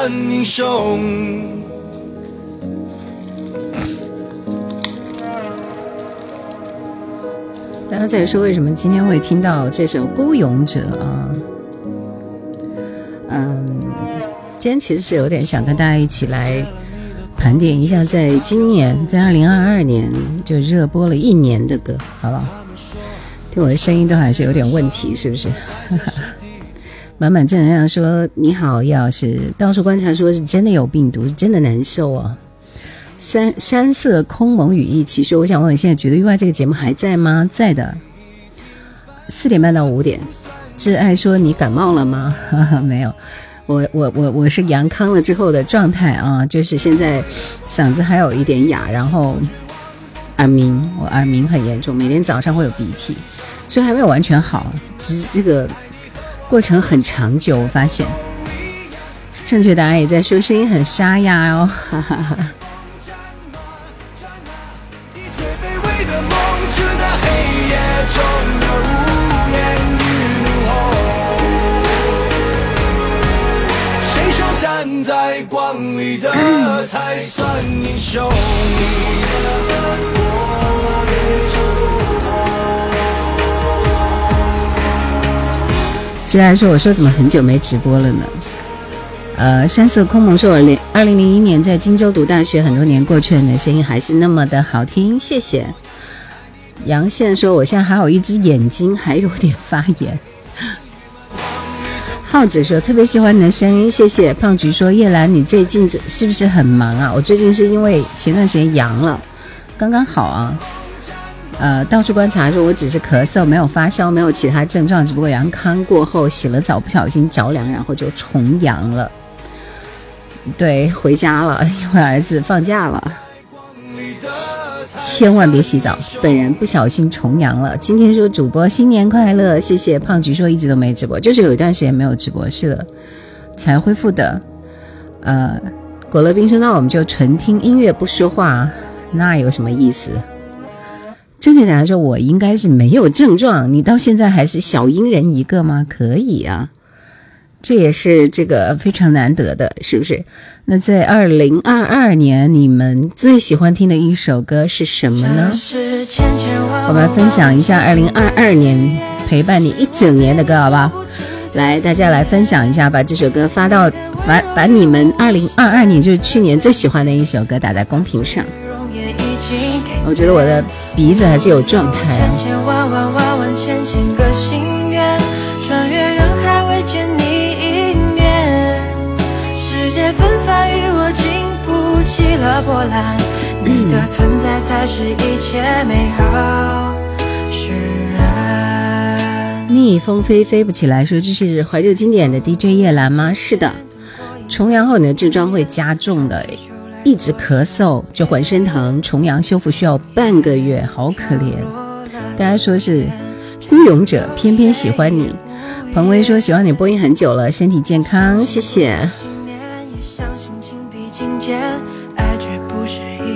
站在光里的才算英雄。大家在说为什么今天会听到这首《孤勇者》啊？嗯，今天其实是有点想跟大家一起来盘点一下，在今年，在二零二二年就热播了一年的歌，好不好？听我的声音都还是有点问题，是不是？满满正能量说你好，叶老师，到处观察说是真的有病毒，是真的难受啊。山山色空蒙雨亦奇说：“我想问，现在觉得意外这个节目还在吗？在的，四点半到五点。挚爱说你感冒了吗？哈 哈没有，我我我我是阳康了之后的状态啊，就是现在嗓子还有一点哑，然后耳鸣，我耳鸣很严重，每天早上会有鼻涕，所以还没有完全好，只是这个过程很长久。我发现，正确答案也在说声音很沙哑哦，哈哈哈。” 才算英雄。直来说：“我说怎么很久没直播了呢？”呃，山色空蒙说：“我零二零零一年在荆州读大学，很多年过去了，你的声音还是那么的好听，谢谢。”杨宪说：“我现在还有一只眼睛还有点发炎。”耗子说：“特别喜欢你的声音，谢谢。”胖菊说：“叶兰，你最近是不是很忙啊？我最近是因为前段时间阳了，刚刚好啊。呃，到处观察说，我只是咳嗽，没有发烧，没有其他症状，只不过阳康过后洗了澡，不小心着凉，然后就重阳了。对，回家了，因为儿子放假了。”千万别洗澡，本人不小心重阳了。今天说主播新年快乐，谢谢胖菊说一直都没直播，就是有一段时间没有直播，是的，才恢复的。呃，果乐冰说那我们就纯听音乐不说话，那有什么意思？正确答案说我应该是没有症状，你到现在还是小阴人一个吗？可以啊。这也是这个非常难得的，是不是？那在二零二二年，你们最喜欢听的一首歌是什么呢？我们分享一下二零二二年陪伴你一整年的歌，好不好？来，大家来分享一下，把这首歌发到把把你们二零二二年就是去年最喜欢的一首歌打在公屏上。我觉得我的鼻子还是有状态啊。了波澜，你的存在才是一切美好释然。逆风飞飞不起来，说这是怀旧经典的 DJ 叶兰吗？是的。重阳后你的症状会加重的，一直咳嗽就浑身疼，重阳修复需要半个月，好可怜。大家说是孤勇者，偏偏喜欢你。彭威说喜欢你播音很久了，身体健康，谢谢。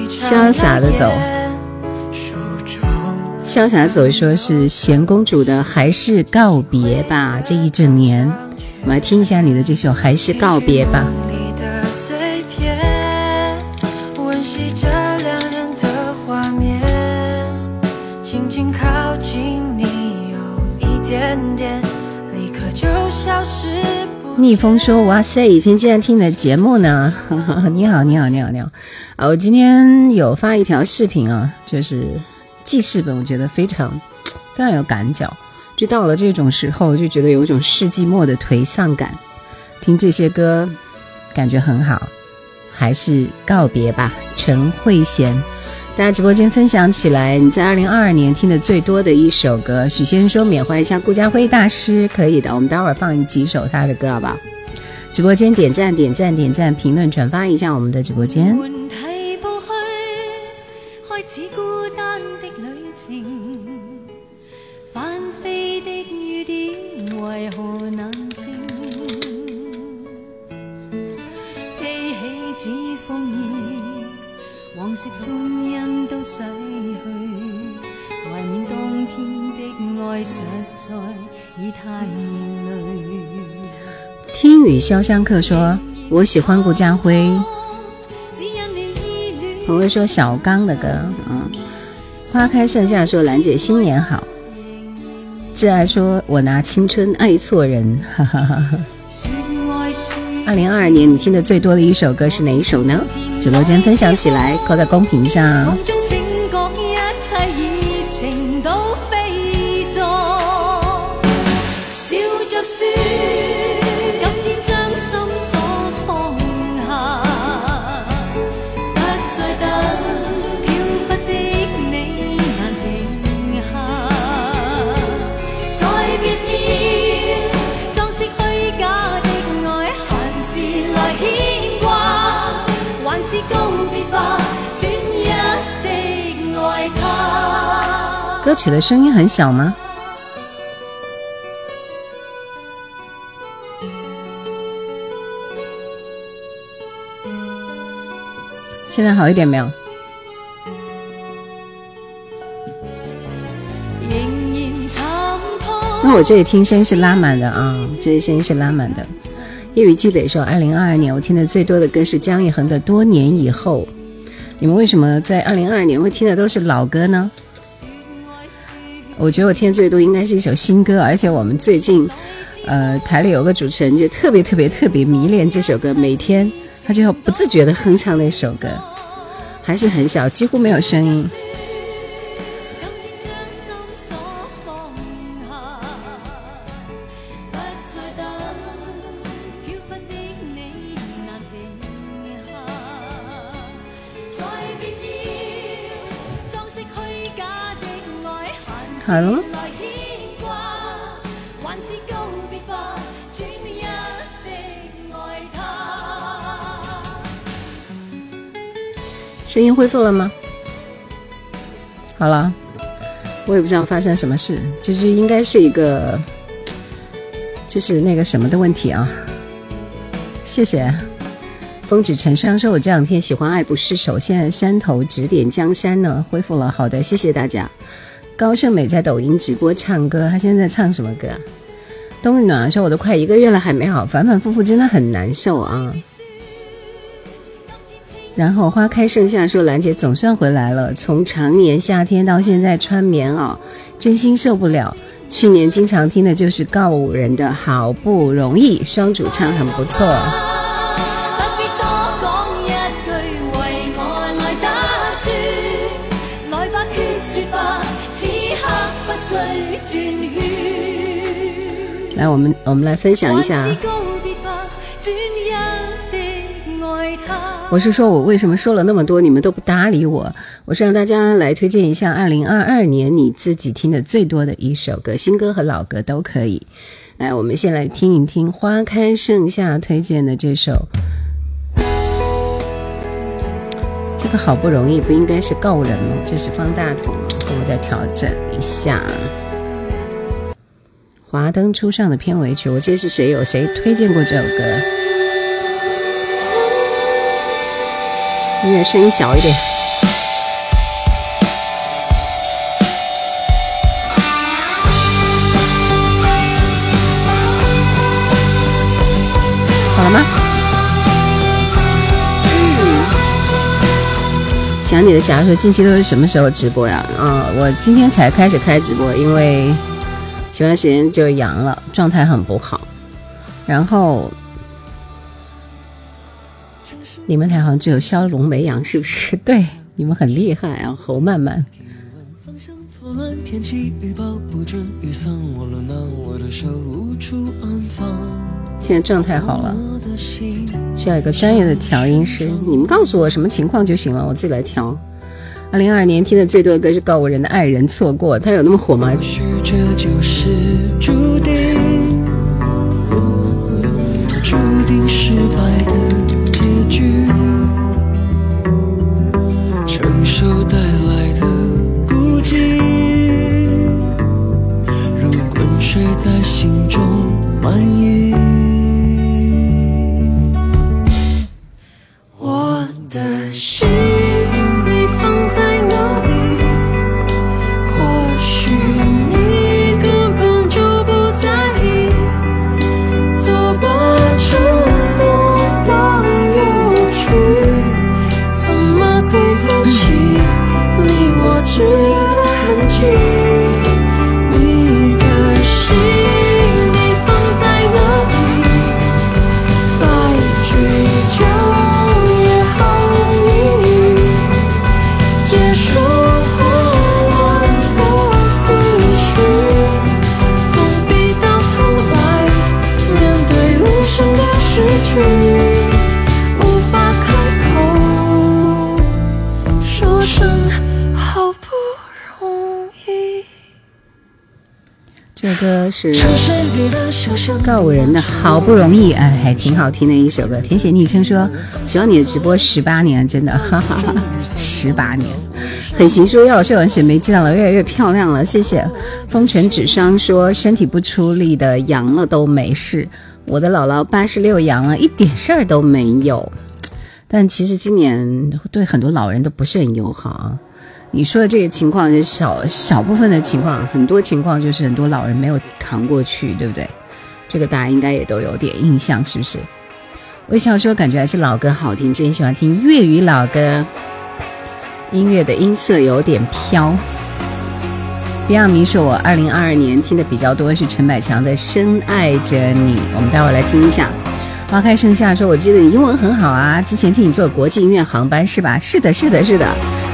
潇洒的走，潇洒走，说是贤公主的，还是告别吧？这一整年，我们来听一下你的这首《还是告别吧》。逆风说：“哇塞，以前竟然听你的节目呢！你好，你好，你好，你好。啊，我今天有发一条视频啊，就是记事本，我觉得非常非常有感脚。就到了这种时候，就觉得有一种世纪末的颓丧感。听这些歌，感觉很好，还是告别吧。”陈慧娴。大家直播间分享起来，你在二零二二年听的最多的一首歌，许先生说缅怀一下顾家辉大师，可以的，我们待会儿放几首他的歌，好不好？直播间点赞点赞点赞，评论转发一下我们的直播间。往昔欢逝去，怀念当天的爱实在。听雨潇湘客说：“我喜欢顾家辉。”朋友说小刚的歌，嗯。花开盛夏说兰姐新年好。挚爱说我拿青春爱错人，哈哈哈哈。二零二二年你听的最多的一首歌是哪一首呢？直播间分享起来，扣在公屏上。歌曲的声音很小吗？现在好一点没有？那我这里听声是拉满的啊，这里声音是拉满的。夜雨寄北说，二零二二年我听的最多的歌是姜育恒的《多年以后》。你们为什么在二零二二年会听的都是老歌呢？我觉得我听最多应该是一首新歌，而且我们最近，呃，台里有个主持人就特别特别特别迷恋这首歌，每天他就要不自觉的哼唱那首歌，还是很小，几乎没有声音。恢复了吗？好了，我也不知道发生什么事，就是应该是一个，就是那个什么的问题啊。谢谢风止尘霜说，我这两天喜欢爱不释手，现在山头指点江山呢，恢复了。好的，谢谢大家。高胜美在抖音直播唱歌，她现在唱什么歌？冬日暖说：“我都快一个月了还没好，反反复复真的很难受啊。”然后花开盛夏说：“兰姐总算回来了，从常年夏天到现在穿棉袄，真心受不了。去年经常听的就是告五人的好不容易，双主唱很不错。”来，我们我们来分享一下。我是说，我为什么说了那么多，你们都不搭理我？我是让大家来推荐一下二零二二年你自己听的最多的一首歌，新歌和老歌都可以。来，我们先来听一听花开盛夏推荐的这首。这个好不容易不应该是告人吗？这是方大同，我再调整一下。华灯初上的片尾曲，我记得是谁有谁推荐过这首歌？音乐声音小一点。好了吗？想你的侠说，近期都是什么时候直播呀？啊，我今天才开始开直播，因为。前段时间就阳了，状态很不好。然后你们台好像只有骁龙没阳，是不是？对，你们很厉害啊，侯曼曼。现在状态好了，需要一个专业的调音师。你们告诉我什么情况就行了，我自己来调。二零二二年听的最多的歌是告五人的《爱人错过》，他有那么火吗？承是告五人的好不容易，哎，还挺好听的一首歌。填写昵称说喜欢你的直播十八年，真的，哈哈哈，十八年。很行说要是我沈眉见到了，越来越漂亮了，谢谢。风尘纸伤说身体不出力的阳了都没事，我的姥姥八十六阳了，一点事儿都没有。但其实今年对很多老人都不是很友好啊。你说的这个情况是小小部分的情况，很多情况就是很多老人没有扛过去，对不对？这个大家应该也都有点印象，是不是？微笑说感觉还是老歌好听，真喜欢听粤语老歌，音乐的音色有点飘。Beyond 迷说，我二零二二年听的比较多是陈百强的《深爱着你》，我们待会儿来听一下。花开盛夏说，我记得你英文很好啊，之前替你坐国际音乐航班是吧？是的，是的，是的。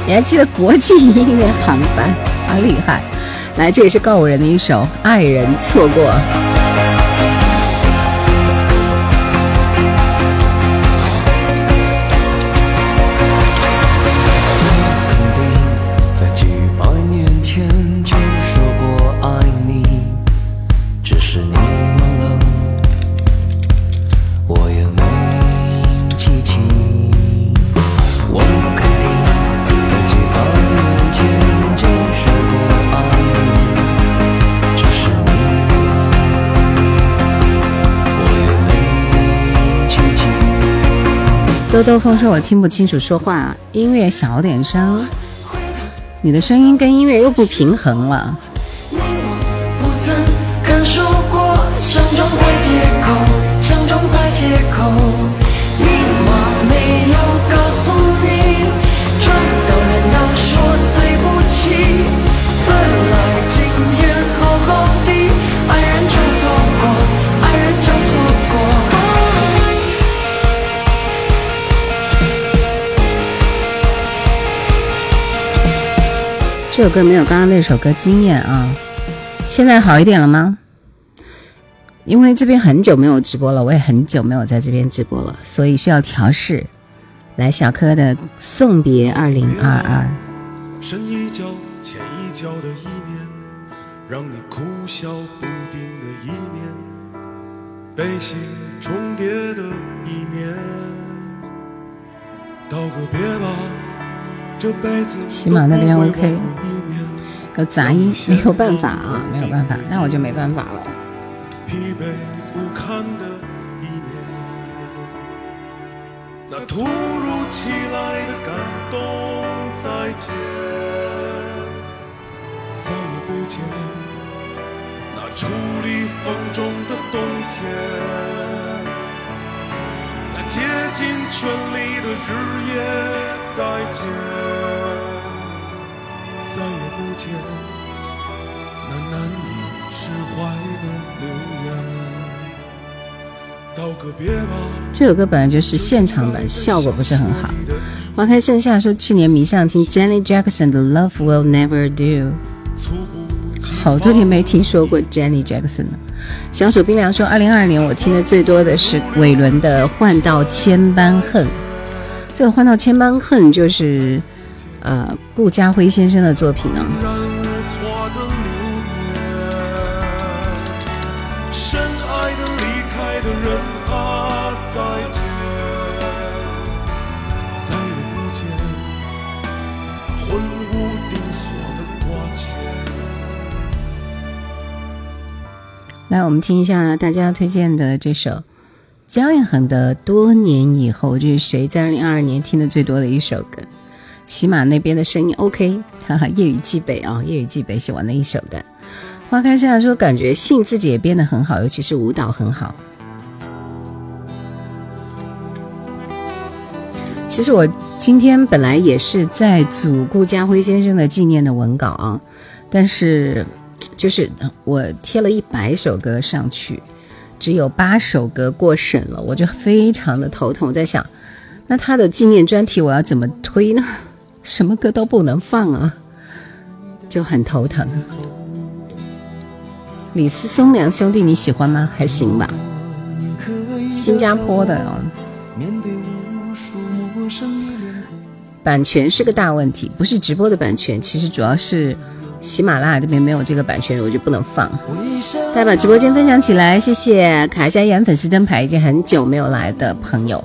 你还记得国际音乐航班，好厉害！来，这也是告五人的一首《爱人错过》。兜兜风说：“我听不清楚说话，音乐小点声。你的声音跟音乐又不平衡了。”这首歌没有刚刚那首歌惊艳啊！现在好一点了吗？因为这边很久没有直播了，我也很久没有在这边直播了，所以需要调试。来，小柯的送别二零二二。深一脚浅一脚的一年，让你哭笑不定的一年，悲喜重叠的一年，道个别吧。起码那边 OK，有杂音，没有办法啊，没有办法，那我就没办法了。疲惫不堪的一年，那突如其来的感动再见，再也不见那伫立风中的冬天，那竭尽全力的日夜。再见，再也不见那难以释怀的留恋。道个别吧。这首歌本来就是现场版，效果不是很好。花开盛夏说去年迷上听 Jenny Jackson 的 Love Will Never Do，好多年没听说过 Jenny Jackson 了。小手冰凉说，二零二二年我听的最多的是韦伦的《换到千般恨》。这个《换到千般恨》就是，呃，顾家辉先生的作品呢。来，我们听一下大家推荐的这首。姜育恒的《多年以后》，这是谁在二零二二年听的最多的一首歌？喜马那边的声音 OK，哈哈，夜雨寄北啊，夜雨寄北喜欢的一首歌。花开夏说，感觉信自己也变得很好，尤其是舞蹈很好。其实我今天本来也是在组顾家辉先生的纪念的文稿啊，但是就是我贴了一百首歌上去。只有八首歌过审了，我就非常的头疼。我在想，那他的纪念专题我要怎么推呢？什么歌都不能放啊，就很头疼。李斯松良兄弟你喜欢吗？还行吧。新加坡的啊。版权是个大问题，不是直播的版权，其实主要是喜马拉雅这边没有这个版权，我就不能放。大家把直播间分享起来，谢谢卡一下眼粉丝灯牌，已经很久没有来的朋友，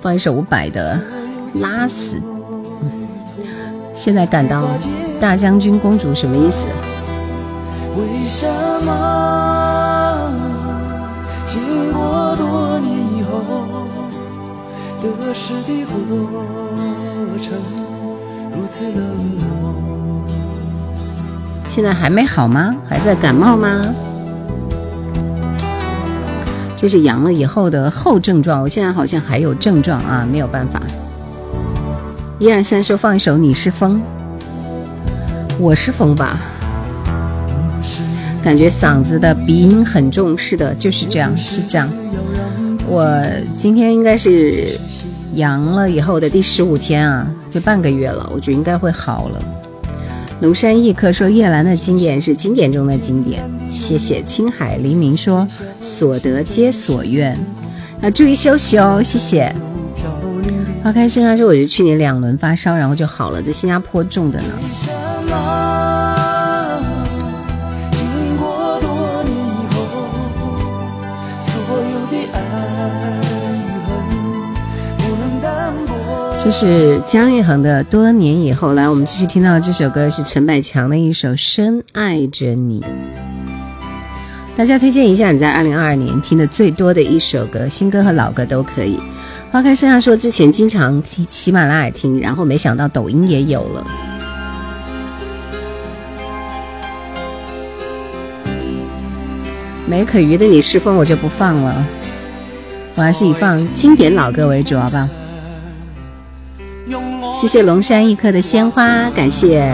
放一首伍佰的《拉死》。现在感到大将军公主什么意思？为什么经过多年以后，得失的过程如此冷漠？现在还没好吗？还在感冒吗？这是阳了以后的后症状，我现在好像还有症状啊，没有办法。一二三，说放一首《你是风》，我是风吧。感觉嗓子的鼻音很重，是的，就是这样，是这样。我今天应该是阳了以后的第十五天啊，就半个月了，我觉得应该会好了。庐山一客说叶兰的经典是经典中的经典，谢谢。青海黎明说所得皆所愿，那注意休息哦，谢谢。花开盛开说我是去年两轮发烧，然后就好了，在新加坡种的呢。这是姜育恒的《多年以后》。来，我们继续听到这首歌是陈百强的一首《深爱着你》。大家推荐一下你在二零二二年听的最多的一首歌，新歌和老歌都可以。花开盛夏说之前经常听喜马拉雅听，然后没想到抖音也有了。没可鱼的你是风我就不放了，我还是以放经典老歌为主，好吧？谢谢龙山一颗的鲜花，感谢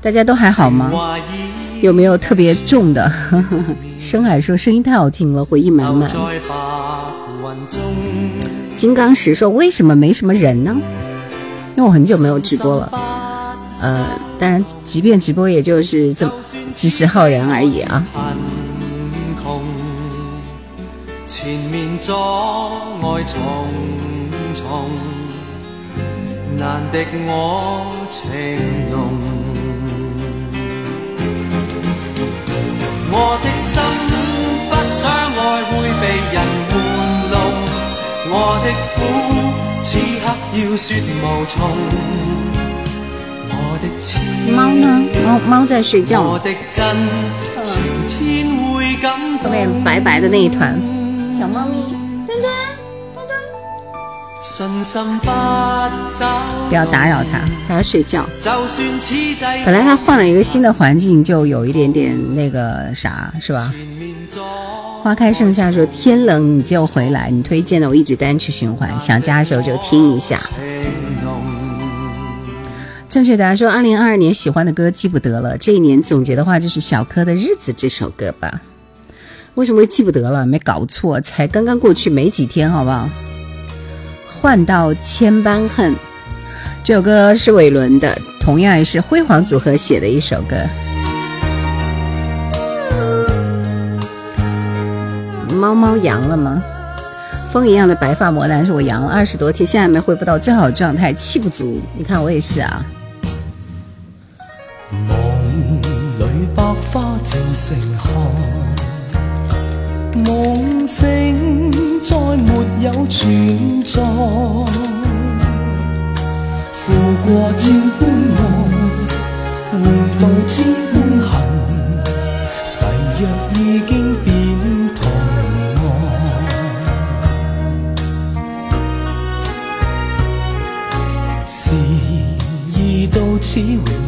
大家都还好吗？有没有特别重的？深海说声音太好听了，回忆满满。金刚石说为什么没什么人呢？因为我很久没有直播了，呃，当然即便直播也就是这么几十号人而已啊。前面阻碍重重。难敌我情浓，我的心不想爱会被人玩弄，我的苦此刻要说无从。我的痴，猫呢？猫猫在睡觉。我的真情天会感动。后面白白的那一团小猫咪。不要打扰他，他要睡觉。本来他换了一个新的环境，就有一点点那个啥，是吧？花开盛夏说天冷你就回来，你推荐的我一直单曲循环，想家的时候就听一下。正确答案说二零二二年喜欢的歌记不得了，这一年总结的话就是小柯的《日子》这首歌吧？为什么会记不得了？没搞错，才刚刚过去没几天，好不好？换到千般恨，这首歌是伟伦的，同样也是辉煌组合写的一首歌。猫猫阳了吗？风一样的白发魔男是：“我阳了二十多天，现在还没恢复到最好状态，气不足。你看我也是啊。”梦里百花正盛开，梦醒。再没有存在，负过千般爱，换到千般恨，誓约已经变同爱，事已到此永。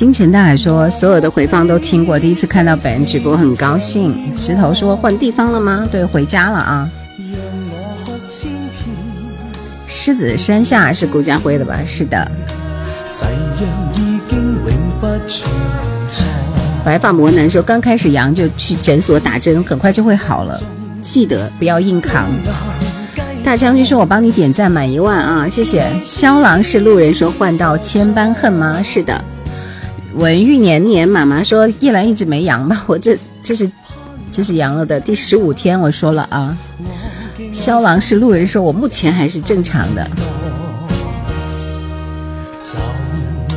星辰大海说：“所有的回放都听过，第一次看到本人直播很高兴。”石头说：“换地方了吗？”对，回家了啊。狮子山下是顾家辉的吧？是的。白发魔男说：“刚开始阳就去诊所打针，很快就会好了，记得不要硬扛。”大将军说：“我帮你点赞满一万啊，谢谢。”肖郎是路人说：“换到千般恨吗？”是的。文玉年年妈妈说叶兰一直没阳吧？我这这是这是阳了的第十五天，我说了啊。肖郎是路人说，我目前还是正常的。就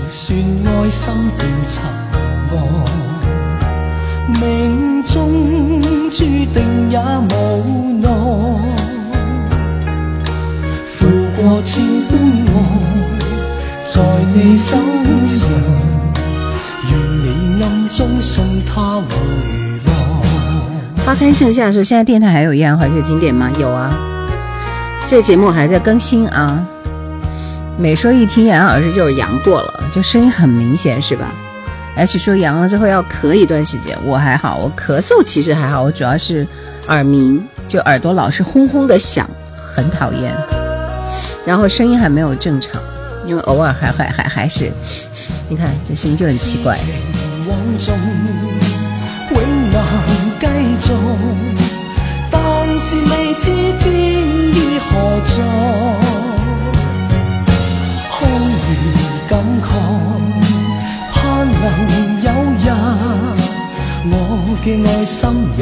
算爱心变沉默，命中注定也无奈。负过千般爱，在你手上，花开盛夏说，现在电台还有《依然怀旧经典》吗？有啊，这节目还在更新啊。每说一听杨老师就是阳过了，就声音很明显是吧？而且说阳了之后要咳一段时间，我还好，我咳嗽其实还好，我主要是耳鸣，就耳朵老是轰轰的响，很讨厌。然后声音还没有正常，因为偶尔还还还还是，你看这声音就很奇怪。往纵永难繼續，但是未知天意何在。空餘感慨，盼能有日，我嘅愛心有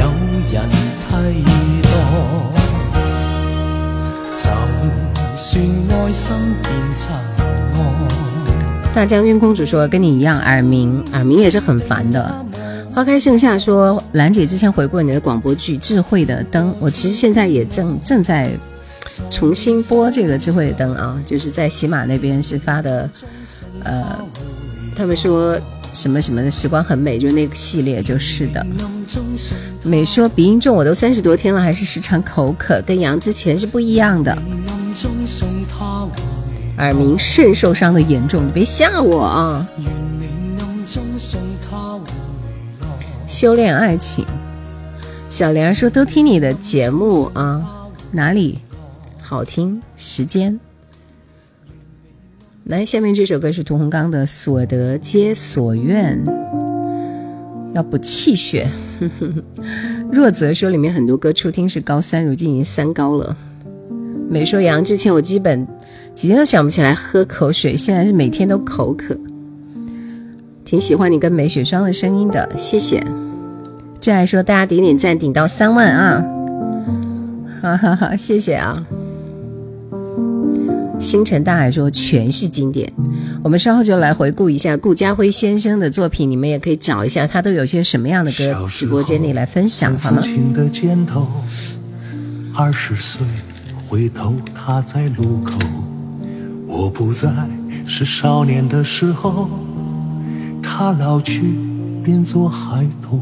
人替代。就算愛心變塵埃。大将军公主说跟你一样耳鸣，耳鸣也是很烦的。花开盛夏说兰姐之前回过你的广播剧《智慧的灯》，我其实现在也正正在重新播这个《智慧的灯》啊，就是在喜马那边是发的，呃，他们说什么什么的时光很美，就那个系列就是的。美说鼻音重，我都三十多天了，还是时常口渴，跟阳之前是不一样的。耳鸣肾受伤的严重，你别吓我啊！修炼爱情，小莲说都听你的节目啊，哪里好听？时间。来，下面这首歌是屠洪刚的《所得皆所愿》，要补气血。若泽说里面很多歌初听是高三，如今已经三高了。美说杨之前我基本几天都想不起来喝口水，现在是每天都口渴。挺喜欢你跟梅雪霜的声音的，谢谢。这还说大家点点赞顶到三万啊，哈哈哈，谢谢啊。星辰大海说全是经典，我们稍后就来回顾一下顾家辉先生的作品，你们也可以找一下他都有些什么样的歌，直播间里来分享好吗的肩头，二十岁回头他在路口，我不在，是少年的时候，他老去变作孩童，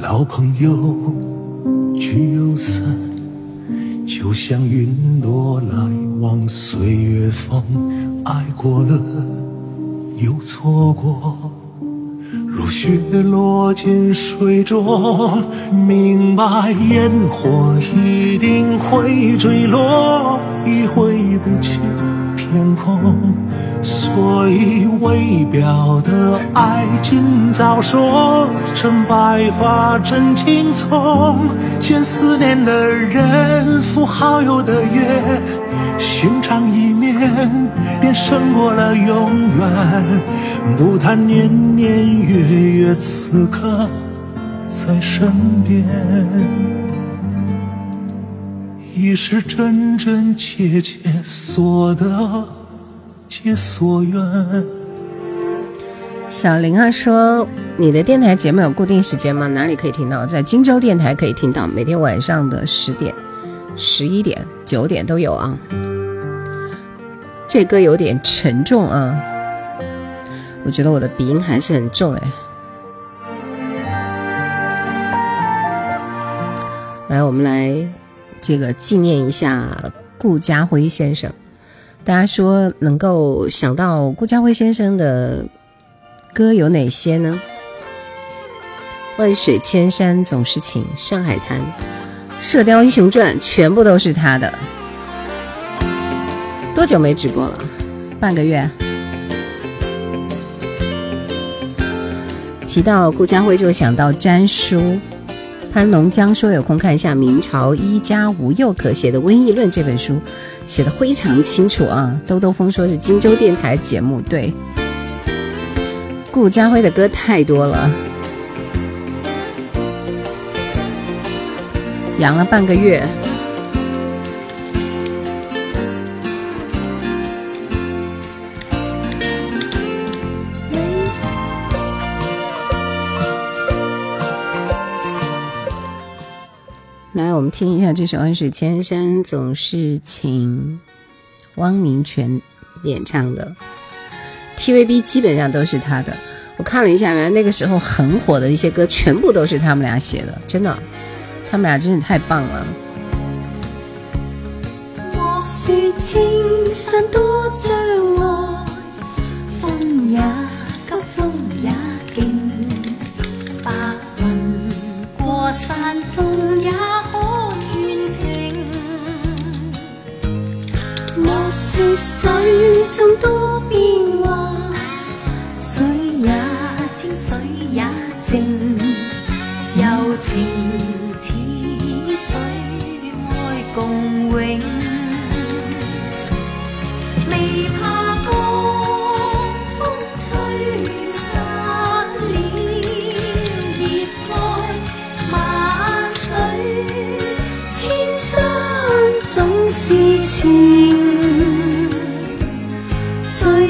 老朋友聚又散，就像云朵来往岁月风，爱过了又错过。如雪落进水中，明白烟火一定会坠落，已回不去天空。所以为表的爱，今早说成白发真青葱。见思念的人，赴好友的约。寻常一面，便胜过了永远。不谈年年月月，此刻在身边，已是真真切切所得皆所愿。小玲啊说：“你的电台节目有固定时间吗？哪里可以听到？在荆州电台可以听到，每天晚上的十点、十一点、九点都有啊。”这歌有点沉重啊，我觉得我的鼻音还是很重哎。来，我们来这个纪念一下顾家辉先生。大家说能够想到顾家辉先生的歌有哪些呢？万水千山总是情，上海滩，《射雕英雄传》全部都是他的。多久没直播了？半个月。提到顾家辉，就想到詹书。潘龙江说有空看一下明朝一家无幼可写的瘟疫论这本书，写的非常清楚啊，兜兜风说是荆州电台节目，对顾家辉的歌太多了。养了半个月。我们听一下这首《万水千山总是情》，汪明荃演唱的。TVB 基本上都是他的。我看了一下，原来那个时候很火的一些歌，全部都是他们俩写的，真的，他们俩真是太棒了。莫说青山多障碍，风也急，风也劲，白云过山峰也是水中多变幻，水也清，水也静，柔情似水，爱共永。未怕江风吹散了热爱，万水千山总是情。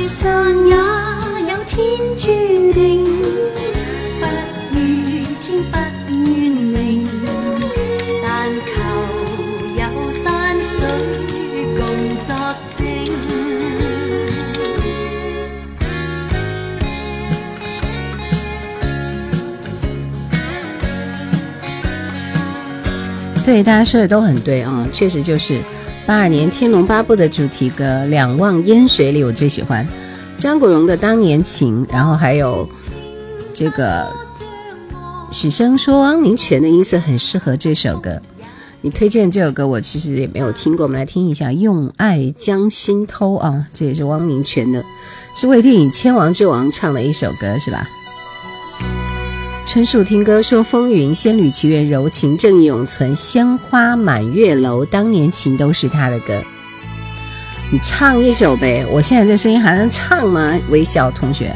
聚散也有天注定，不怨天不怨命，但求有山水共作证。对，大家说的都很对啊，确实就是。八二年《天龙八部》的主题歌《两望烟水里》，我最喜欢张国荣的《当年情》，然后还有这个许生说汪明荃的音色很适合这首歌。你推荐这首歌，我其实也没有听过，我们来听一下《用爱将心偷》啊，这也是汪明荃的，是为电影《千王之王》唱的一首歌，是吧？春树听歌说：“风云仙侣奇缘柔情正义永存，鲜花满月楼，当年情都是他的歌。你唱一首呗，我现在这声音还能唱吗？微笑同学，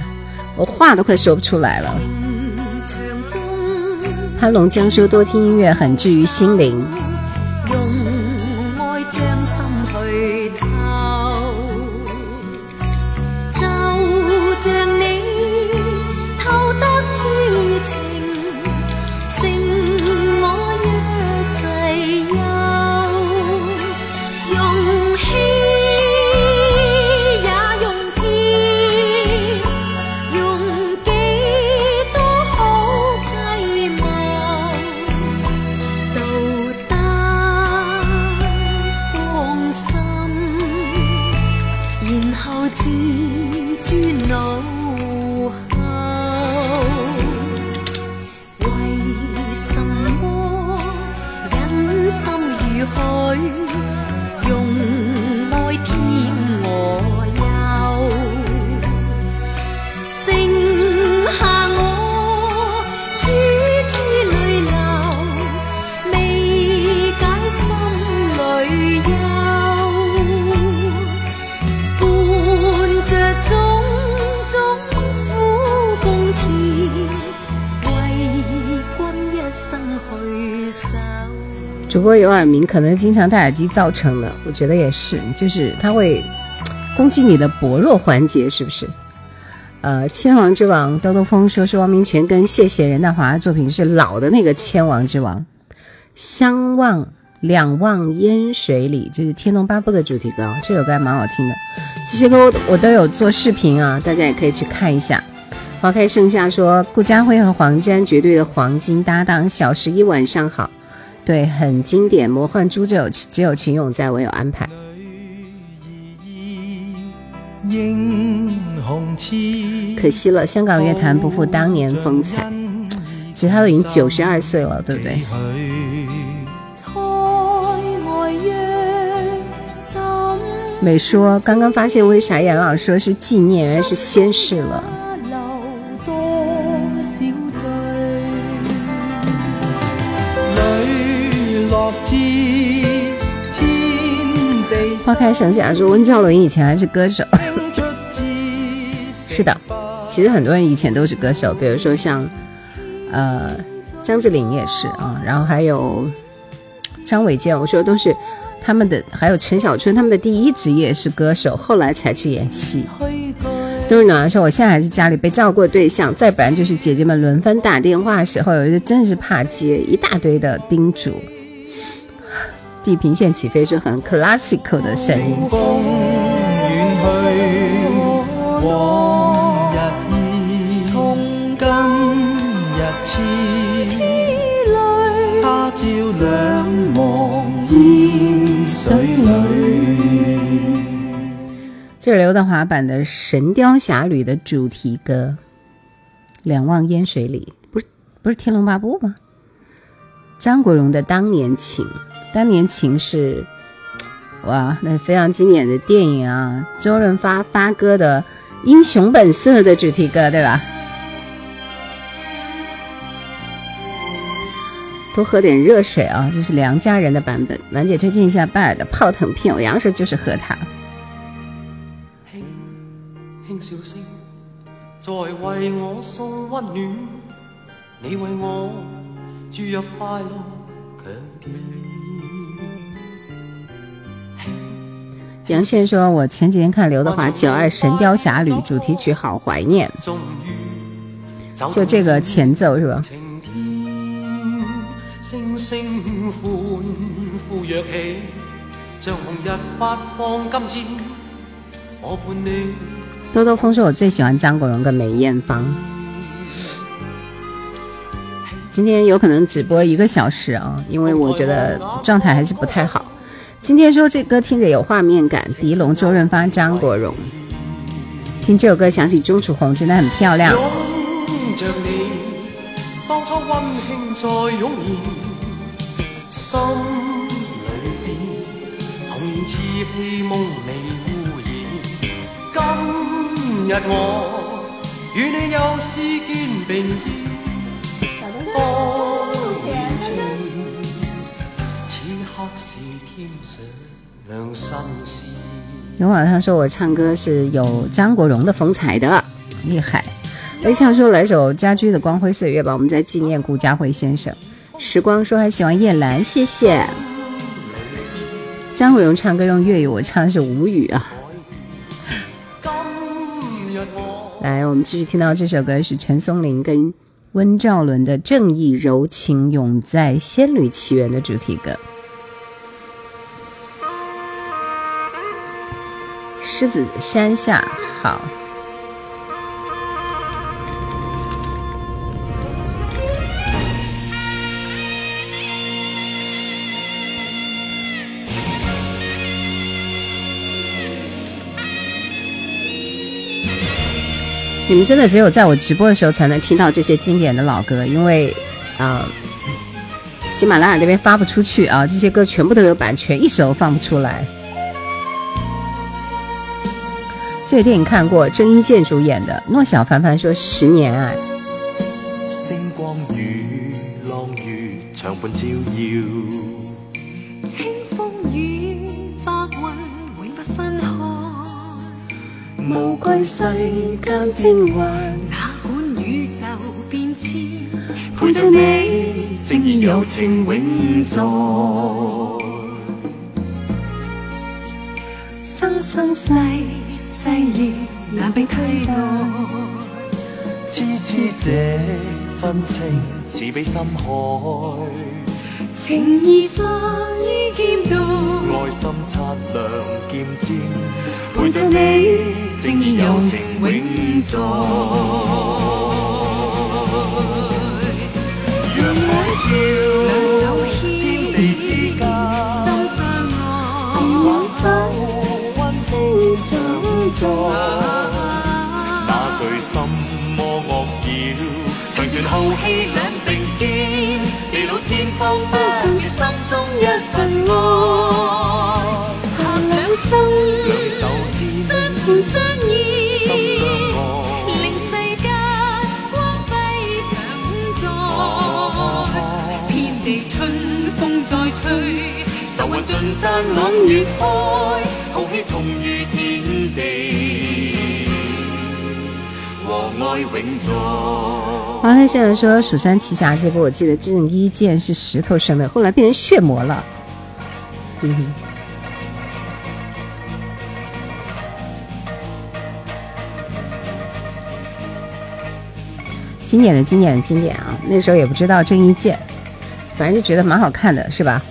我话都快说不出来了。”潘龙江说：“多听音乐很治愈心灵。”播有耳鸣，可能经常戴耳机造成的。我觉得也是，就是它会攻击你的薄弱环节，是不是？呃，千王之王，兜兜风说是汪明荃跟谢谢任达华的作品，是老的那个千王之王。相望两望烟水里，就是《天龙八部》的主题歌，这首歌还蛮好听的。这些歌我都有做视频啊，大家也可以去看一下。花开盛夏说顾家辉和黄沾绝对的黄金搭档，小十一晚上好。对，很经典，《魔幻猪》只有只有秦勇在，我有安排。可惜了，香港乐坛不复当年风采。其实他都已经九十二岁了，对不对？美说刚刚发现为啥严老说是纪念，原来是仙逝了。花开盛夏说温兆伦以前还是歌手，是的，其实很多人以前都是歌手，比如说像呃张智霖也是啊，然后还有张伟健，我说都是他们的，还有陈小春，他们的第一职业是歌手，后来才去演戏。都是暖阳说，我现在还是家里被照顾的对象，再不然就是姐姐们轮番打电话的时候，有些真是怕接，一大堆的叮嘱。地平线起飞是很 classical 的声音。这是刘德华版的《神雕侠侣》的主题歌，《两望烟水里》不是不是《天龙八部》吗？张国荣的《当年情》，《当年情》是哇，那非常经典的电影啊！周润发发哥的《英雄本色》的主题歌，对吧？多喝点热水啊！这是梁家人的版本。兰姐推荐一下拜耳的《泡腾片》，我杨说就是喝它。笑声在为我送温暖，你为我注入快乐强电。杨倩说：“我前几天看刘德华《九二神雕侠侣》主题曲，好怀念。就这个前奏是吧？”兜兜风说：“我最喜欢张国荣跟梅艳芳。今天有可能只播一个小时啊，因为我觉得状态还是不太好。今天说这歌听着有画面感，狄龙、周润发、张国荣。听这首歌想起钟楚红，真的很漂亮。今日我与你又是肩并肩，多年情，有网上说我唱歌是有张国荣的风采的，厉害。微笑说来首家驹的《光辉岁月》吧，我们在纪念顾家辉先生。时光说还喜欢叶兰，谢谢。张国荣唱歌用粤语，我唱的是无语啊。来，我们继续听到这首歌是陈松伶跟温兆伦的《正义柔情永在仙侣奇缘》的主题歌，《狮子山下》好。你们真的只有在我直播的时候才能听到这些经典的老歌，因为啊，喜马拉雅那边发不出去啊，这些歌全部都有版权，一首放不出来。这个电影看过，郑伊健主演的，诺小凡凡说《十年爱》。星光雨浪雨长伴照耀，清风雨白云永不分开，无归世间变幻，哪管宇宙变迁，陪着你，正义柔情永在，生生世。誓言难被替代，痴痴这份情似比深海，情义化于剑道，爱心擦亮剑尖，陪着你，正义柔情永在。让我叫天地之间，心相爱，共挽手，那句心魔恶妖，长存浩气两并肩，地老天荒不变心中一份爱。下两生，相伴相依，令世间光辉常在。遍地春风再吹，愁云尽散朗月开，浩气重如天地。王黑先生说：“蜀山奇侠这部我记得郑伊健是石头生的，后来变成血魔了。”嗯哼。经典的经典的经典啊！那时候也不知道郑伊健，反正就觉得蛮好看的，是吧？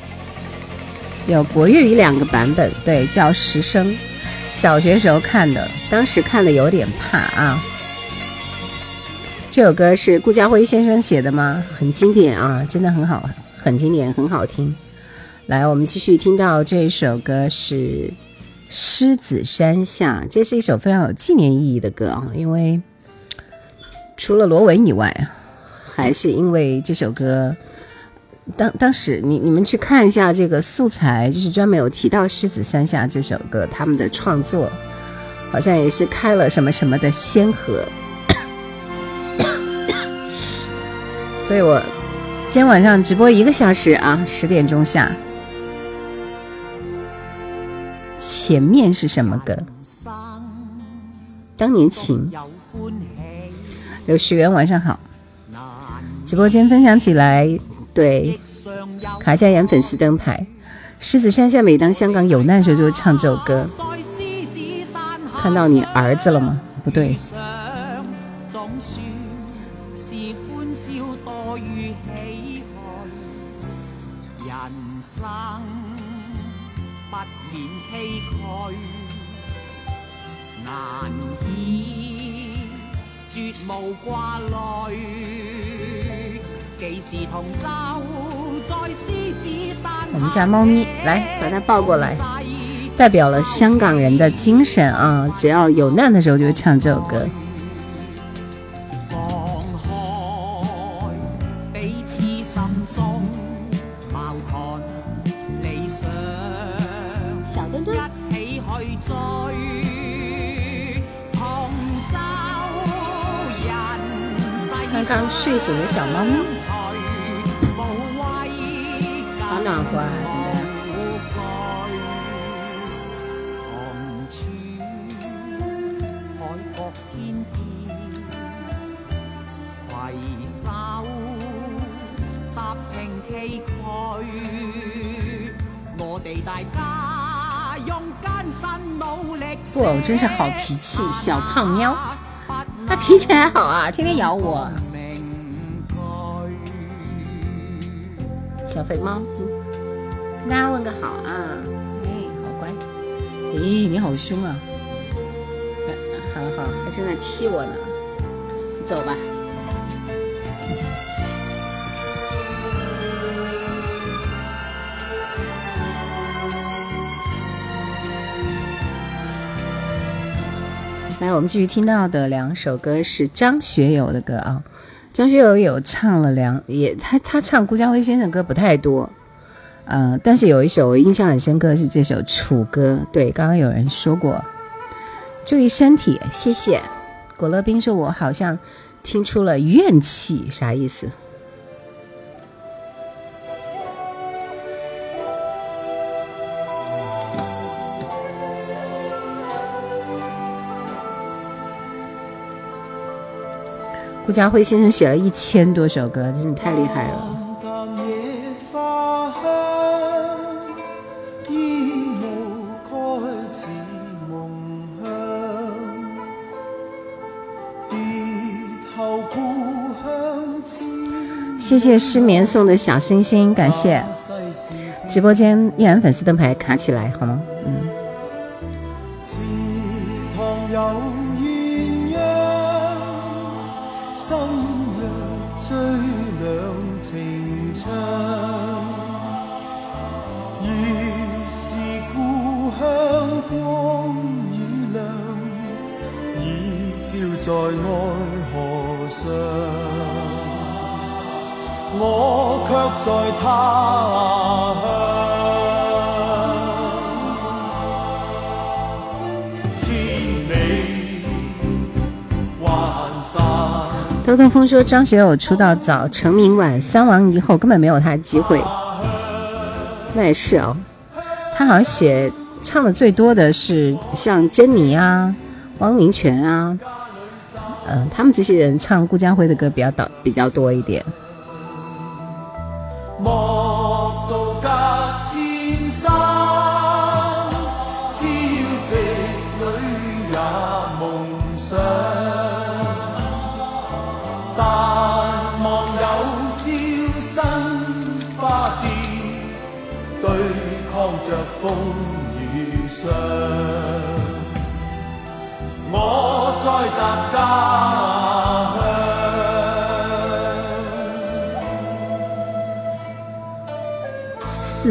有国粤语两个版本，对，叫《十声》。小学时候看的，当时看的有点怕啊。这首歌是顾家辉先生写的吗？很经典啊，真的很好，很经典，很好听。来，我们继续听到这首歌是《狮子山下》，这是一首非常有纪念意义的歌啊，因为。除了罗文以外，还是因为这首歌，当当时你你们去看一下这个素材，就是专门有提到《狮子山下》这首歌，他们的创作好像也是开了什么什么的先河，所以我今天晚上直播一个小时啊，十点钟下，前面是什么歌？当年情。有十元，晚上好。直播间分享起来，对，卡一下演粉丝灯牌。狮子山下，每当香港有难时候，就会唱这首歌。看到你儿子了吗？不对。无挂虑，同在狮子山。我们家猫咪，来把它抱过来，代表了香港人的精神啊！只要有难的时候，就会唱这首歌。刚睡醒的小猫咪，真是好脾气，小胖喵，它脾气还好啊，天天咬我。小肥猫，跟大家问个好啊！哎，好乖。咦，你好凶啊！好好，还正在踢我呢。你走吧。来，我们继续听到的两首歌是张学友的歌啊。张学友有唱了两，也他他唱顾嘉辉先生歌不太多，呃，但是有一首我印象很深刻是这首《楚歌》。对，刚刚有人说过，注意身体，谢谢。果乐冰说：“我好像听出了怨气，啥意思？”顾家辉先生写了一千多首歌，真的太厉害了。谢谢失眠送的小星星，感谢。直播间依然粉丝灯牌卡起来，好吗？嗯。在爱河上，我却在他乡。千里万山。兜兜风说张学友出道早，成名晚，三王以后根本没有他的机会。那也是哦，他好像写唱的最多的是像珍妮啊、汪明荃啊。嗯，他们这些人唱顾嘉辉的歌比较多比较多一点。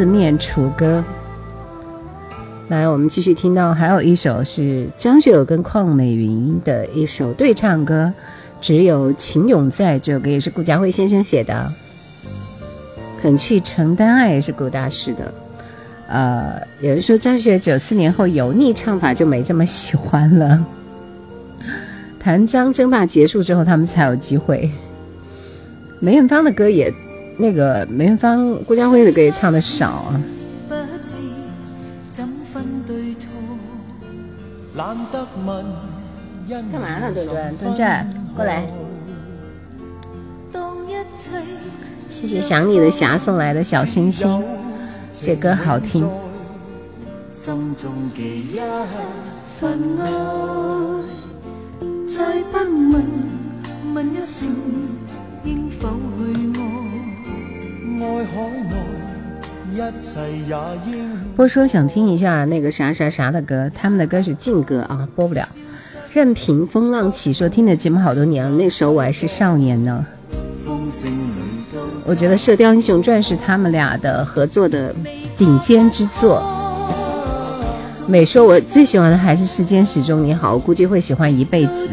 四面楚歌。来，我们继续听到，还有一首是张学友跟邝美云的一首对唱歌，《只有情永在》。这首歌也是顾嘉辉先生写的，《肯去承担爱》也是顾大师的。呃，有人说张学友九四年后油腻唱法就没这么喜欢了。谭张争霸结束之后，他们才有机会。梅艳芳的歌也，那个梅艳芳、顾嘉辉的歌也唱的少啊。不知怎分对错，懒得问干嘛呢，墩墩？墩这儿过来，谢谢想你的霞送来的小星星，这歌好听。心中记一份爱，再不问问一声，波说想听一下那个啥啥啥的歌，他们的歌是禁歌啊，播不了。任凭风浪起，说听的节目好多年了，那时候我还是少年呢。我觉得《射雕英雄传》是他们俩的合作的顶尖之作。美说，我最喜欢的还是《世间始终你好》，我估计会喜欢一辈子。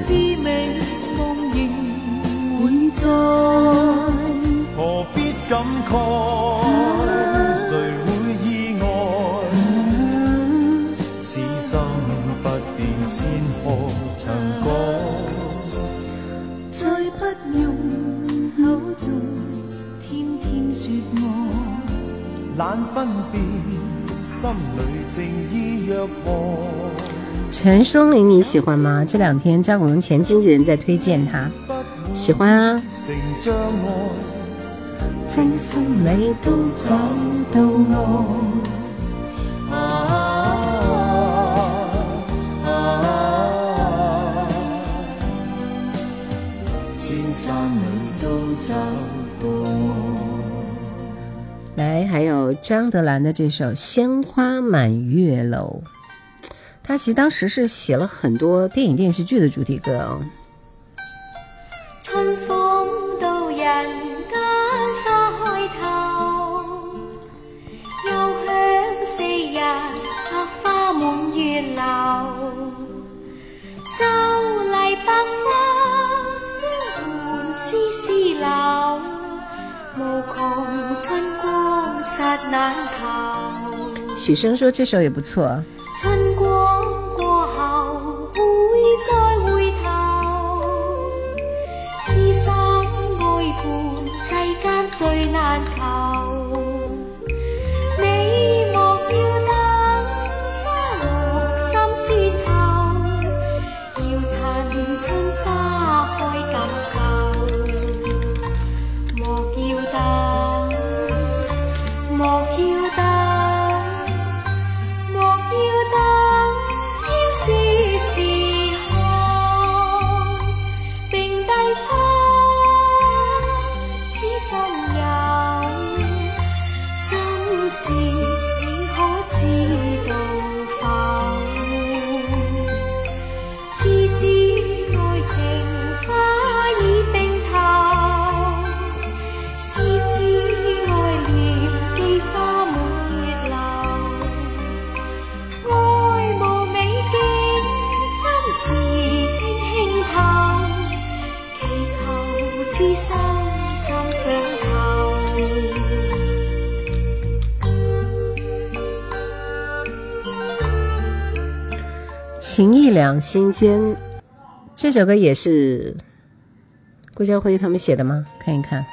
滋味梦仍会在。何必感慨？谁會意外？此生不變千河長改。再不用口中天天說愛，懶分辨，心裏情意若何？陈双林你喜歡嗎？這兩天張國榮前經紀人在推薦他，喜歡啊。真心你都找到我。千山裏都找到我。來，還有张德兰的这首《鲜花满月楼》，他其实当时是写了很多电影电视剧的主题歌哦。滿月樓。秀麗百花相伴絲絲柳，無窮春光剎難求。許生说这首也不错。春光過後會再回頭，知心愛伴世間最難求。情意兩心间，这首歌也是顾家辉他们写的吗？看一看。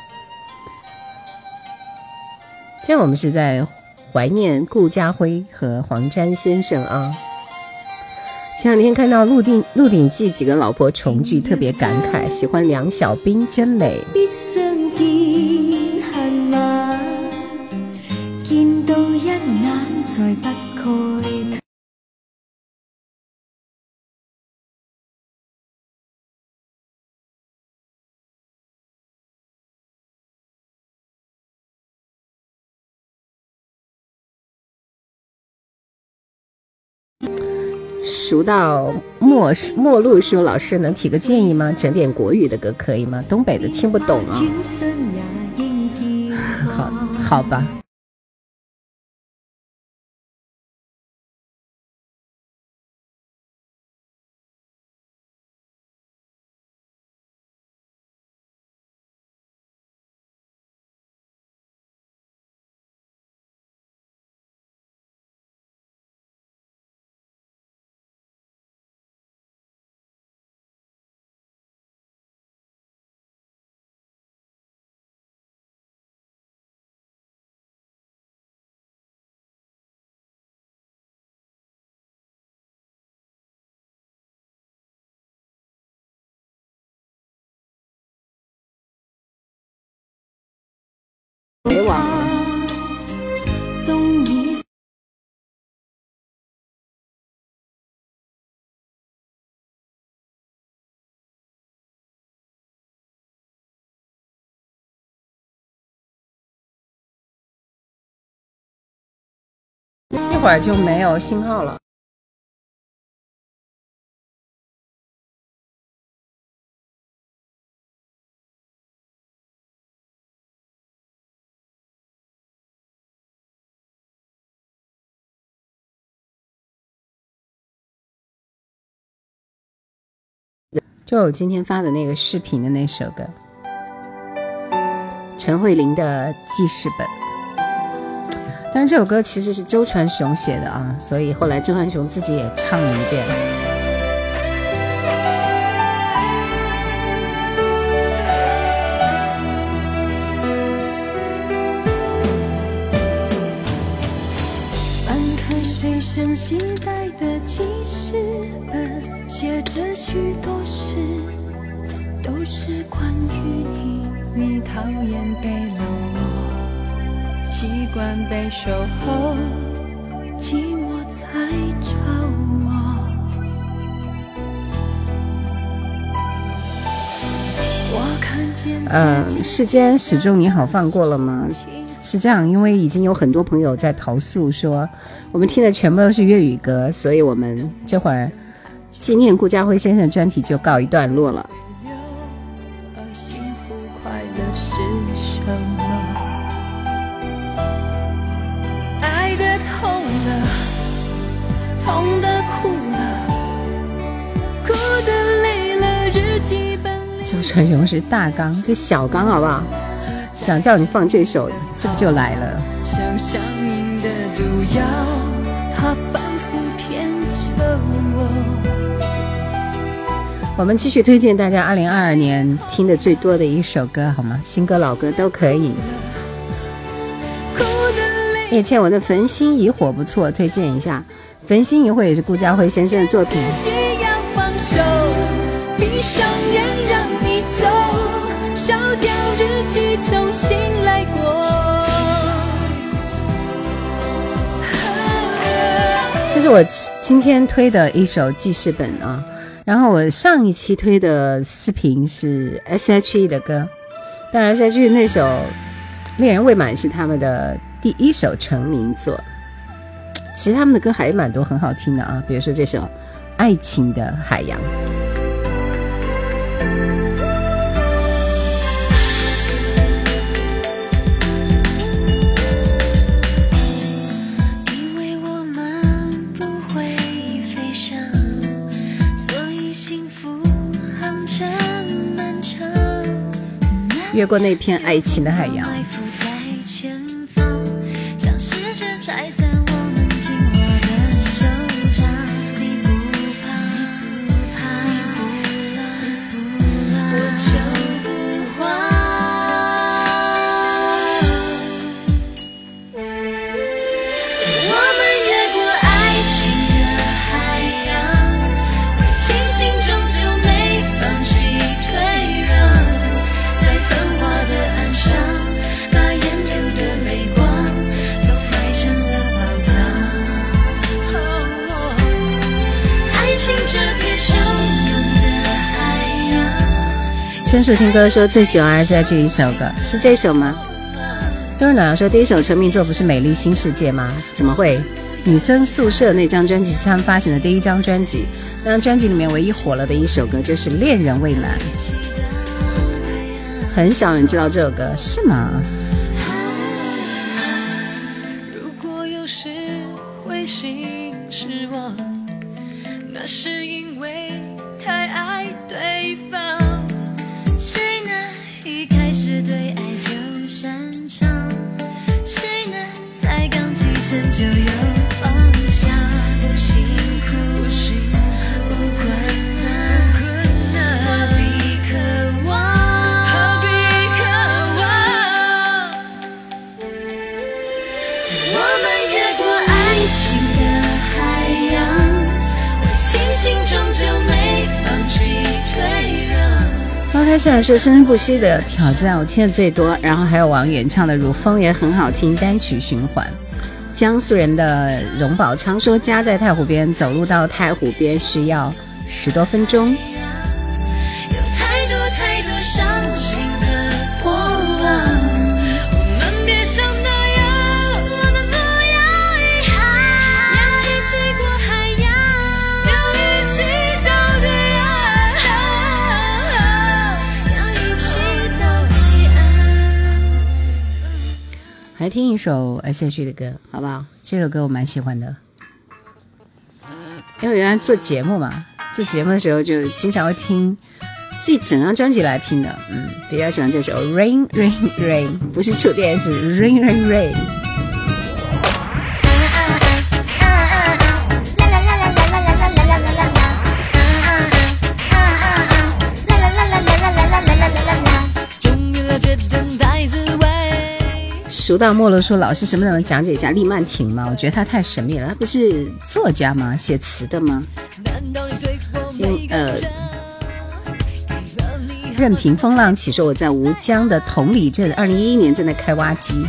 现在我们是在怀念顾家辉和黄沾先生啊。前前两天看到《鹿鼎鹿鼎记》几个老婆重聚，特别感慨，喜欢梁小冰，真美。必相見，見到一眼再不熟到陌陌路说老师能提个建议吗？整点国语的歌可以吗？东北的听不懂啊。好，好吧。别忘了。一会儿就没有信号了。就我今天发的那个视频的那首歌，陈慧琳的记事本。但是这首歌其实是周传雄写的啊，所以后来周传雄自己也唱了一遍。翻开随身携讨厌被冷落，习惯被守候，寂寞才找我。我看见嗯，世间始终你好放过了吗？是这样，因为已经有很多朋友在投诉说，我们听的全部都是粤语歌，所以我们这会儿纪念顾家辉先生专题就告一段落了。是大纲，是小纲好不好？想叫你放这首，这不就来了？像上瘾的毒药，它反复骗着我。我们继续推荐大家二零二二年听的最多的一首歌，好吗？新歌老歌都可以。叶倩文的《焚心以火》不错，推荐一下。《焚心以火》也是顾家辉先生的作品。自己要放手，闭上眼让你走，烧掉日记，重新来过。这是我今天推的一首记事本啊。然后我上一期推的视频是 S.H.E 的歌，当然 S.H.E 那首《恋人未满》是他们的第一首成名作。其实他们的歌还蛮多很好听的啊，比如说这首《爱情的海洋》。越过那片爱情的海洋。春树听歌说最喜欢在这一首歌是这首吗？都是暖阳说第一首成名作不是《美丽新世界》吗？怎么会？女生宿舍那张专辑是他们发行的第一张专辑，那张专辑里面唯一火了的一首歌就是《恋人未满》，很少人知道这首歌，是吗？说生生不息的挑战，我听的最多，然后还有王源唱的《如风》也很好听，单曲循环。江苏人的荣宝昌说，家在太湖边，走路到太湖边需要十多分钟。来听一首 S.H.E 的歌，好不好？这首歌我蛮喜欢的，因为原来做节目嘛，做节目的时候就经常会听自己整张专辑来听的。嗯，比较喜欢这首《Rain Rain Rain》，不是触电，是 Rain Rain Rain。熟到末路说：“老师，什么时候能讲解一下厉曼婷吗？我觉得她太神秘了，她不是作家吗？写词的吗？难道你对我因为呃，任凭风浪起，说我在吴江的同里镇，二零一一年在那开挖机，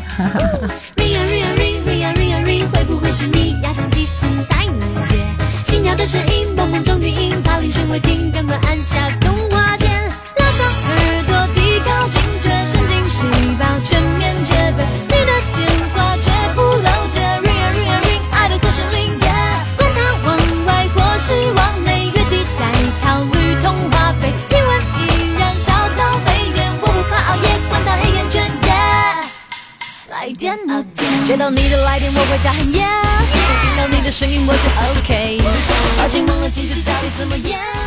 心跳的声音，梦梦中低音，怕铃声未停，赶快按下接到你的来电我会大喊 yeah，听到你的声音我就 OK，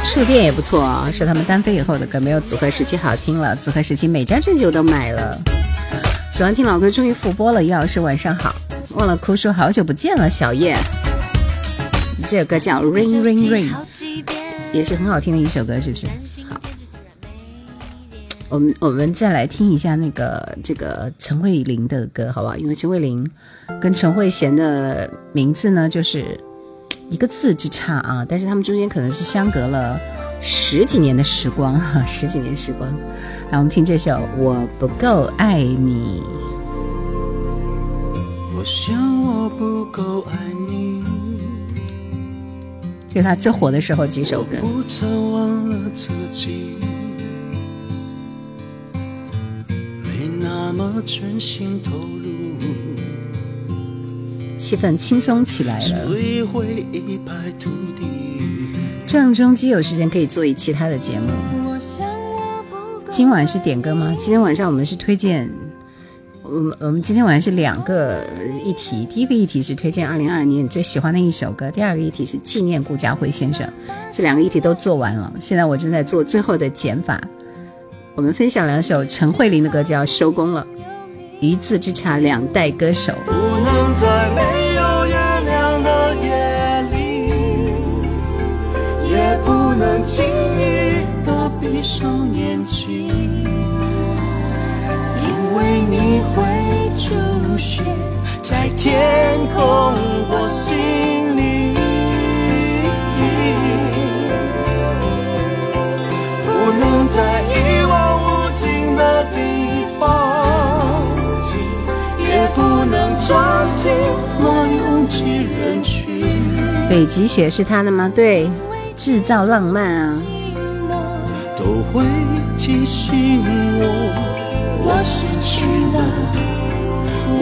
触电也不错啊、说他们单飞以后的歌没有组合时期好听了，组合时期每张专辑我都买了。喜欢听老歌终于复播了，叶老师晚上好，忘了哭说好久不见了，小叶。这首歌叫《Ring Ring Ring》，也是很好听的一首歌，是不是？好，我们我们再来听一下那个这个陈慧琳的歌，好不好？因为陈慧琳跟陈慧娴的名字呢，就是一个字之差啊，但是他们中间可能是相隔了十几年的时光，哈，十几年时光。来，我们听这首《我不够爱你》。我想我不够爱你，这是他最火的时候几首歌。不曾忘了自己，那么全心投入，气氛轻松起来了。郑中基有时间可以做一期他的节目。今晚是点歌吗？今天晚上我们是推荐，我们我们今天晚上是两个议题，第一个议题是推荐二零二二年你最喜欢的一首歌，第二个议题是纪念顾嘉辉先生。这两个议题都做完了，现在我正在做最后的减法。我们分享两首陈慧琳的歌就要收工了，一字之差，两代歌手。不能在没有月亮的夜里，也不能轻易的闭上眼睛，因为你会出现在天空或心里。不能在能拥挤人群。北极雪是他的吗？对，制造浪漫啊。都会提醒我，我失去了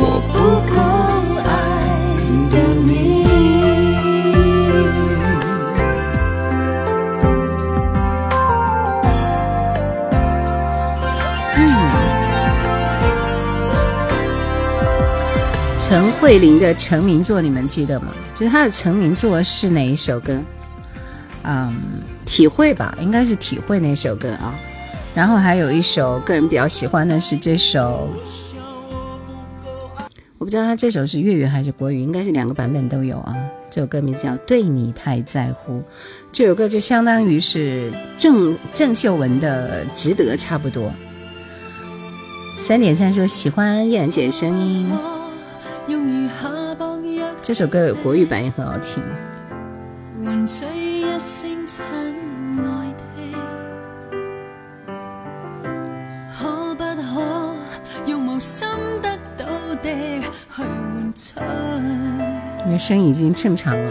我不陈慧琳的成名作你们记得吗？就是她的成名作是哪一首歌？嗯，体会吧，应该是体会那首歌啊。然后还有一首个人比较喜欢的是这首，我不知道他这首是粤语还是国语，应该是两个版本都有啊。这首歌名字叫《对你太在乎》，这首歌就相当于是郑郑秀文的《值得》差不多。三点三说喜欢燕姐声音。这首歌的国语版也很好听。你的声音已经正常了，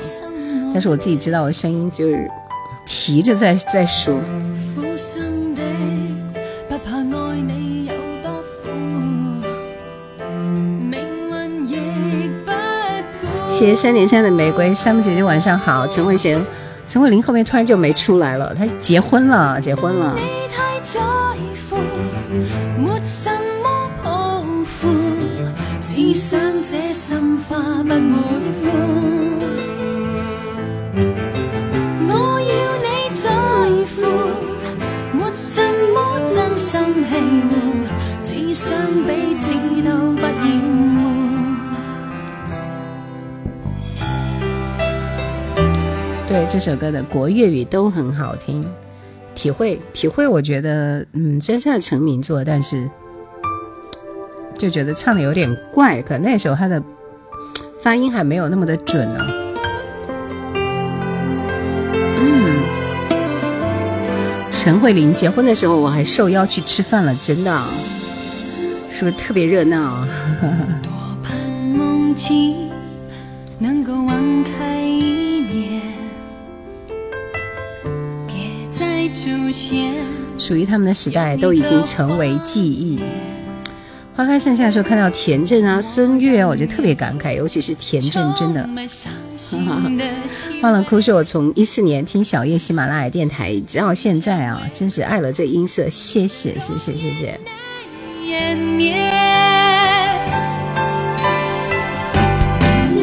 但是我自己知道我声音就是提着在在说。谢谢三点三的玫瑰三木姐姐晚上好。陈慧娴陈慧琳后面突然就没出来了她结婚了结婚了。你太在乎没什么抱负只想这心花不会枯我要你在乎没什么真心喜恶只想彼此都不应对这首歌的国粤语都很好听，体会体会，我觉得嗯，虽然是成名作，但是就觉得唱的有点怪，可那时候他的发音还没有那么的准呢。嗯，陈慧琳结婚的时候我还受邀去吃饭了，真的，是不是特别热闹？多盼梦境能够忘开。属于他们的时代都已经成为记忆。花开盛夏的时候看到田震啊、孙悦啊，我就特别感慨，尤其是田震，真的。忘了哭，是我从一四年听小叶喜马拉雅电台，直到现在啊，真是爱了这音色。谢谢，谢谢，谢谢。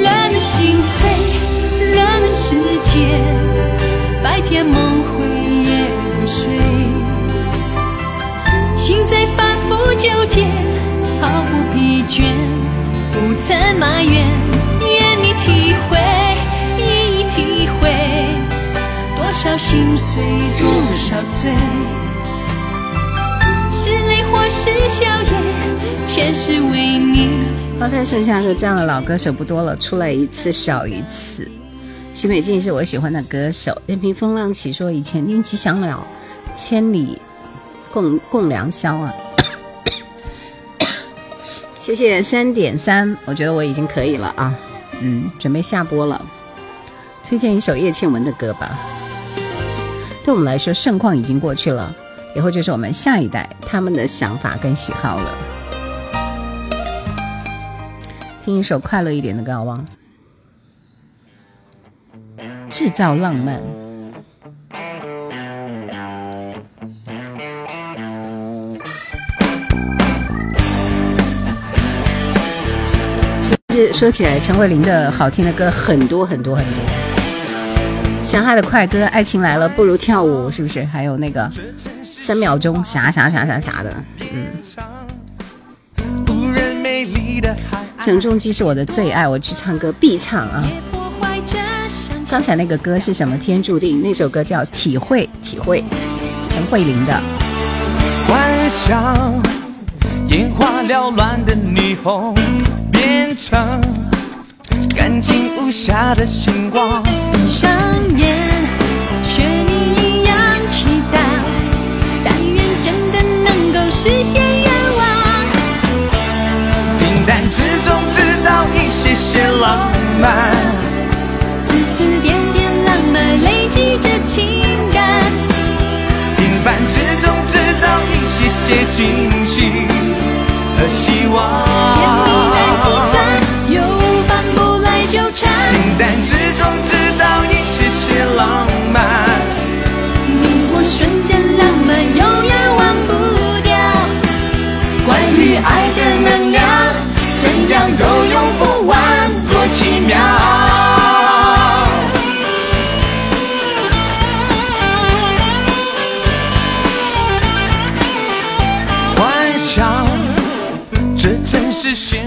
乱了心扉，乱了世界，白天梦心在反复纠结，毫不疲倦，不曾埋怨，愿你体会，一一体会，多少心碎，多少醉，是泪或是笑颜，全是为你。花开盛夏说这样的老歌手不多了，出来一次少一次。徐美静是我喜欢的歌手。任凭风浪起说以前听吉祥了，千里。共共良宵啊！谢谢三点三，我觉得我已经可以了啊，嗯，准备下播了。推荐一首叶倩文的歌吧。对我们来说，盛况已经过去了，以后就是我们下一代他们的想法跟喜好了。听一首快乐一点的歌好吗？制造浪漫。说起来，陈慧琳的好听的歌很多很多很多，像她的快歌《爱情来了不如跳舞》，是不是？还有那个三秒钟啥啥啥啥啥的，嗯。郑中基是我的最爱，我去唱歌必唱啊。刚才那个歌是什么？天注定那首歌叫《体会体会》，陈慧琳的。幻想眼花缭乱的霓虹。场干净无瑕的星光。闭上眼，学你一样期待，但愿真的能够实现愿望。平淡之中制造一些些浪漫，丝丝点点浪漫累积着情感。平凡之中制造一些些惊喜和希望。心酸又搬不来纠缠平淡之中制造一些些浪漫你我瞬间浪漫永远忘不掉。关于爱的能量怎样都用不完多奇妙。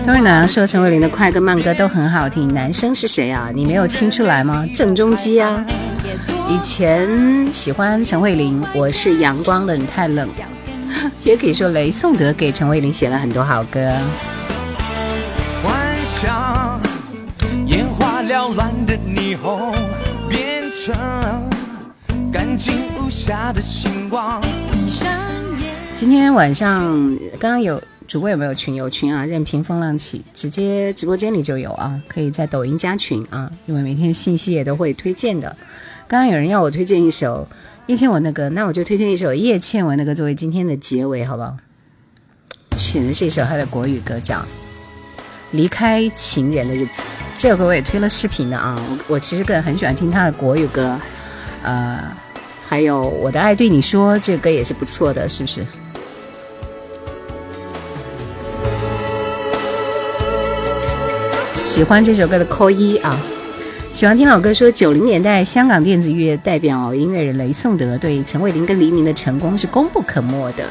日暖阳说陈慧琳的快歌慢歌都很好听，男生是谁啊？你没有听出来吗？郑中基啊。以前喜欢陈慧琳，我是阳光的，你太冷。也可以说雷颂德给陈慧琳写了很多好歌。幻想眼花缭乱的霓虹，变成干净无瑕的星光。今天晚上刚刚有主播有没有群？有群啊，任凭风浪起，直接直播间里就有啊，可以在抖音加群啊，因为每天信息也都会推荐的。刚刚有人要我推荐一首叶倩文的歌，那我就推荐一首叶倩文的歌作为今天的结尾，好不好？选的是一首她的国语歌，叫《离开情人的日子》。这首歌我也推了视频的啊，我我其实个人很喜欢听她的国语歌，呃，还有《我的爱对你说》这个歌也是不错的，是不是？喜欢这首歌的扣一啊！喜欢听老歌说，九零年代香港电子乐代表音乐人雷颂德对陈慧琳跟黎明的成功是功不可没的。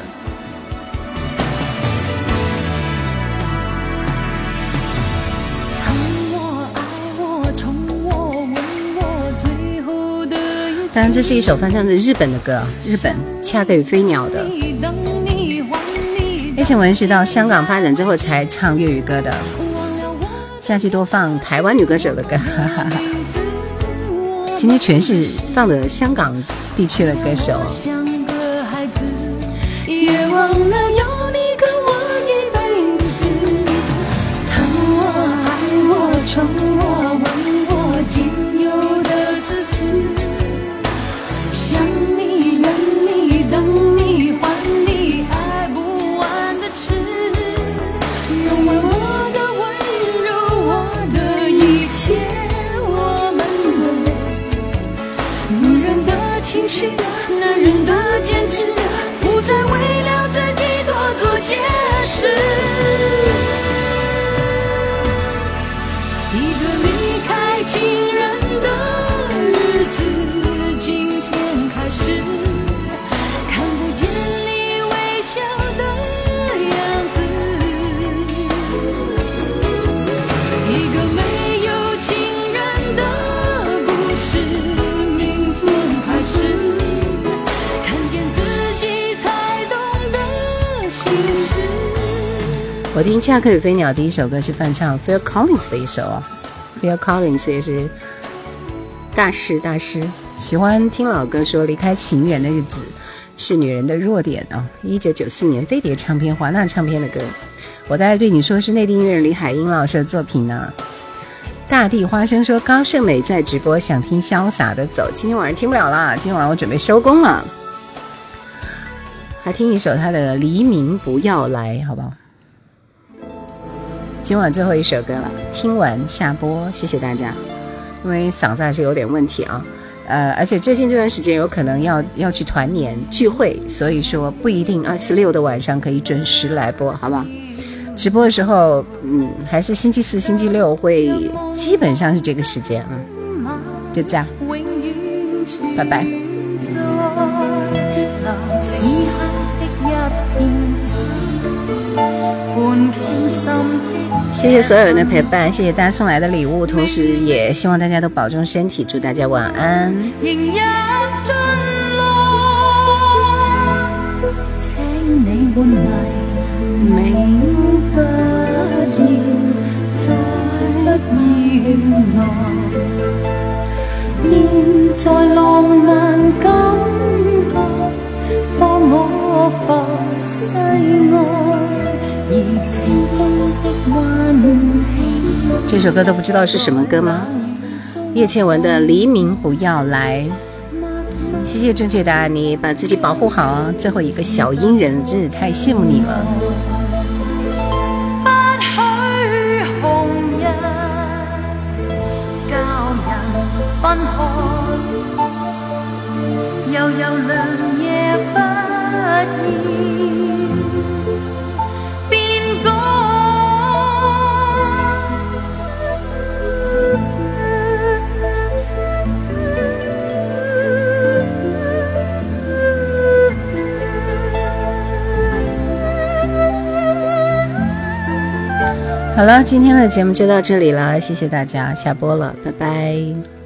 当然，这是一首翻唱自日本的歌，日本《恰克与飞鸟》的。叶倩文是到香港发展之后才唱粤语歌的。下期多放台湾女歌手的歌，今天全是放的香港地区的歌手。我听《恰克与飞鸟》第一首歌是翻唱 Phil Collins 的一首啊，Phil Collins 也是大师大师。喜欢听老歌，说离开情人的日子是女人的弱点啊。一九九四年飞碟唱片华纳唱片的歌，我大概对你说是内地音乐人李海英老师的作品呢。大地花生说高胜美在直播，想听潇洒的走，今天晚上听不了啦，今天晚上我准备收工了，还听一首他的黎明不要来，好不好？今晚最后一首歌了，听完下播，谢谢大家。因为嗓子还是有点问题啊，呃，而且最近这段时间有可能要要去团年聚会，所以说不一定二四六的晚上可以准时来播，好不好？直播的时候，嗯，还是星期四、星期六会基本上是这个时间嗯，就这样，拜拜。谢谢所有人的陪伴，谢谢大家送来的礼物，同时也希望大家都保重身体，祝大家晚安。在浪漫感觉，放我浮世外这首歌都不知道是什么歌吗？叶倩文的《黎明不要来》。谢谢正确答案，你把自己保护好。最后一个小鹰人，真是太羡慕你了。好了，今天的节目就到这里了，谢谢大家，下播了，拜拜。